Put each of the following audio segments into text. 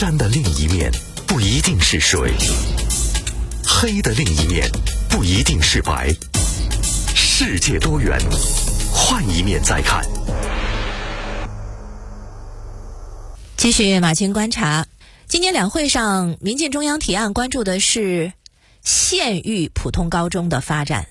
山的另一面不一定是水，黑的另一面不一定是白。世界多元，换一面再看。继续马青观察，今年两会上，民进中央提案关注的是县域普通高中的发展。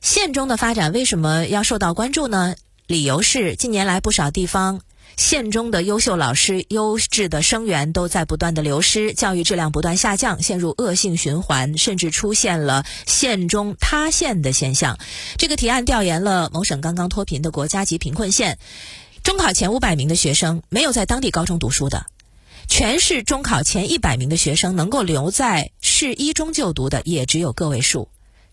县中的发展为什么要受到关注呢？理由是近年来不少地方县中的优秀老师、优质的生源都在不断的流失，教育质量不断下降，陷入恶性循环，甚至出现了县中塌陷的现象。这个提案调研了某省刚刚脱贫的国家级贫困县，中考前五百名的学生没有在当地高中读书的，全市中考前一百名的学生能够留在市一中就读的也只有个位数。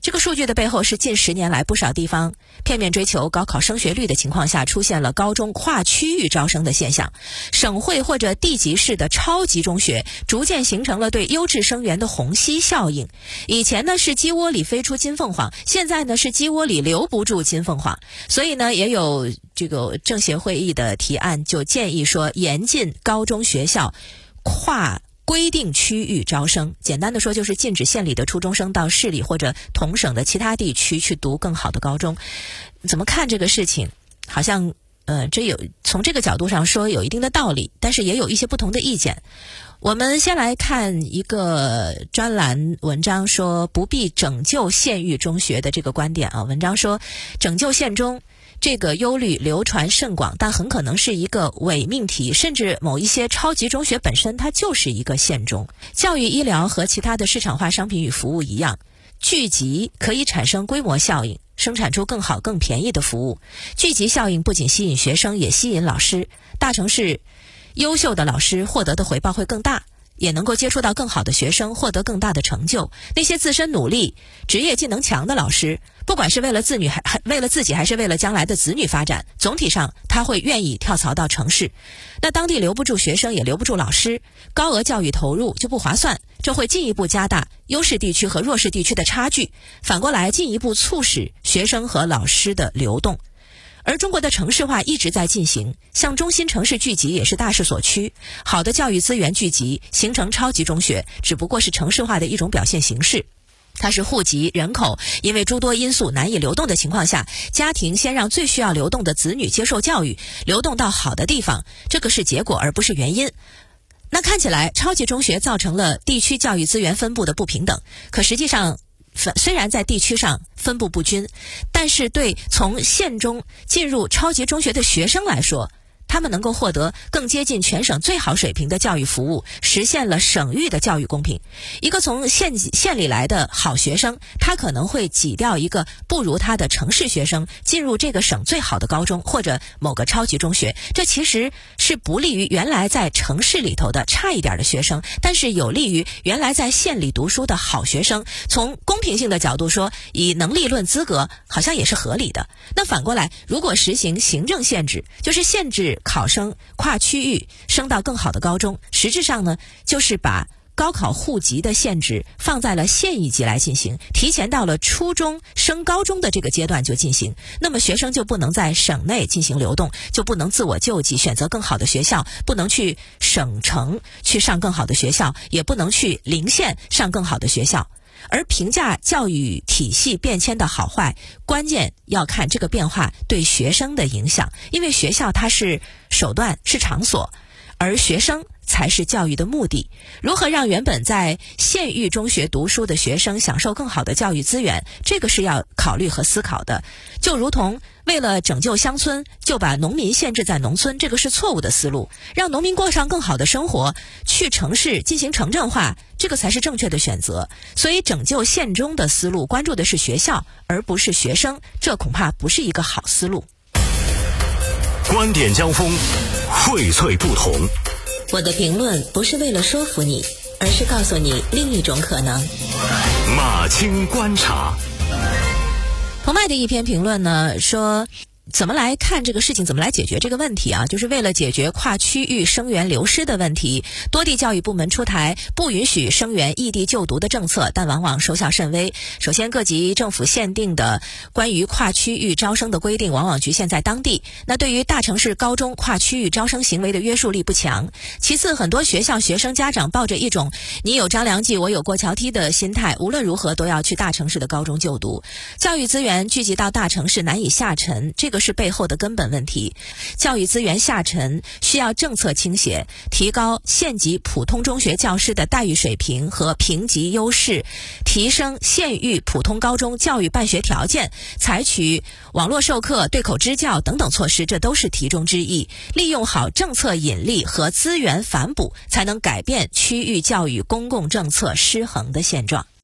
这个数据的背后是近十年来不少地方片面追求高考升学率的情况下，出现了高中跨区域招生的现象，省会或者地级市的超级中学逐渐形成了对优质生源的虹吸效应。以前呢是鸡窝里飞出金凤凰，现在呢是鸡窝里留不住金凤凰。所以呢，也有这个政协会议的提案，就建议说严禁高中学校跨。规定区域招生，简单的说就是禁止县里的初中生到市里或者同省的其他地区去读更好的高中。怎么看这个事情？好像呃，这有从这个角度上说有一定的道理，但是也有一些不同的意见。我们先来看一个专栏文章，说不必拯救县域中学的这个观点啊。文章说，拯救县中。这个忧虑流传甚广，但很可能是一个伪命题，甚至某一些超级中学本身它就是一个县中。教育医疗和其他的市场化商品与服务一样，聚集可以产生规模效应，生产出更好、更便宜的服务。聚集效应不仅吸引学生，也吸引老师。大城市优秀的老师获得的回报会更大。也能够接触到更好的学生，获得更大的成就。那些自身努力、职业技能强的老师，不管是为了子女还还为了自己，还是为了将来的子女发展，总体上他会愿意跳槽到城市。那当地留不住学生，也留不住老师，高额教育投入就不划算，这会进一步加大优势地区和弱势地区的差距，反过来进一步促使学生和老师的流动。而中国的城市化一直在进行，向中心城市聚集也是大势所趋。好的教育资源聚集，形成超级中学，只不过是城市化的一种表现形式。它是户籍人口因为诸多因素难以流动的情况下，家庭先让最需要流动的子女接受教育，流动到好的地方，这个是结果而不是原因。那看起来超级中学造成了地区教育资源分布的不平等，可实际上。虽然在地区上分布不均，但是对从县中进入超级中学的学生来说。他们能够获得更接近全省最好水平的教育服务，实现了省域的教育公平。一个从县县里来的好学生，他可能会挤掉一个不如他的城市学生，进入这个省最好的高中或者某个超级中学。这其实是不利于原来在城市里头的差一点的学生，但是有利于原来在县里读书的好学生。从公平性的角度说，以能力论资格，好像也是合理的。那反过来，如果实行行政限制，就是限制。考生跨区域升到更好的高中，实质上呢，就是把高考户籍的限制放在了县一级来进行，提前到了初中升高中的这个阶段就进行。那么学生就不能在省内进行流动，就不能自我救济，选择更好的学校，不能去省城去上更好的学校，也不能去邻县上更好的学校。而评价教育体系变迁的好坏，关键要看这个变化对学生的影响，因为学校它是手段，是场所，而学生。才是教育的目的。如何让原本在县域中学读书的学生享受更好的教育资源，这个是要考虑和思考的。就如同为了拯救乡村，就把农民限制在农村，这个是错误的思路。让农民过上更好的生活，去城市进行城镇化，这个才是正确的选择。所以，拯救县中的思路，关注的是学校，而不是学生，这恐怕不是一个好思路。观点交锋，荟萃不同。我的评论不是为了说服你，而是告诉你另一种可能。马清观察，国外的一篇评论呢说，怎么来看这个事情？怎么来解决这个问题啊？就是为了解决跨区域生源流失的问题，多地教育部门出台不允许生源异地就读的政策，但往往收效甚微。首先，各级政府限定的关于跨区域招生的规定，往往局限在当地，那对于大城市高中跨区域招生行为的约束力不强。其次，很多学校学生家长抱着一种“你有张良计，我有过桥梯”的心态，无论如何都要去大城市的高中就读，教育资源聚集到大城市难以下沉，这个是背后的根本问题。教育资源下沉需要政策倾斜，提高县级普通中学教师的待遇水平和评级优势，提升县域普通高中教育办学条件，采取网络授课、对口支教等等措施，这都是题中之意。利用好政策引力和资源反哺，才能改变区域教育公共政策失衡的现状。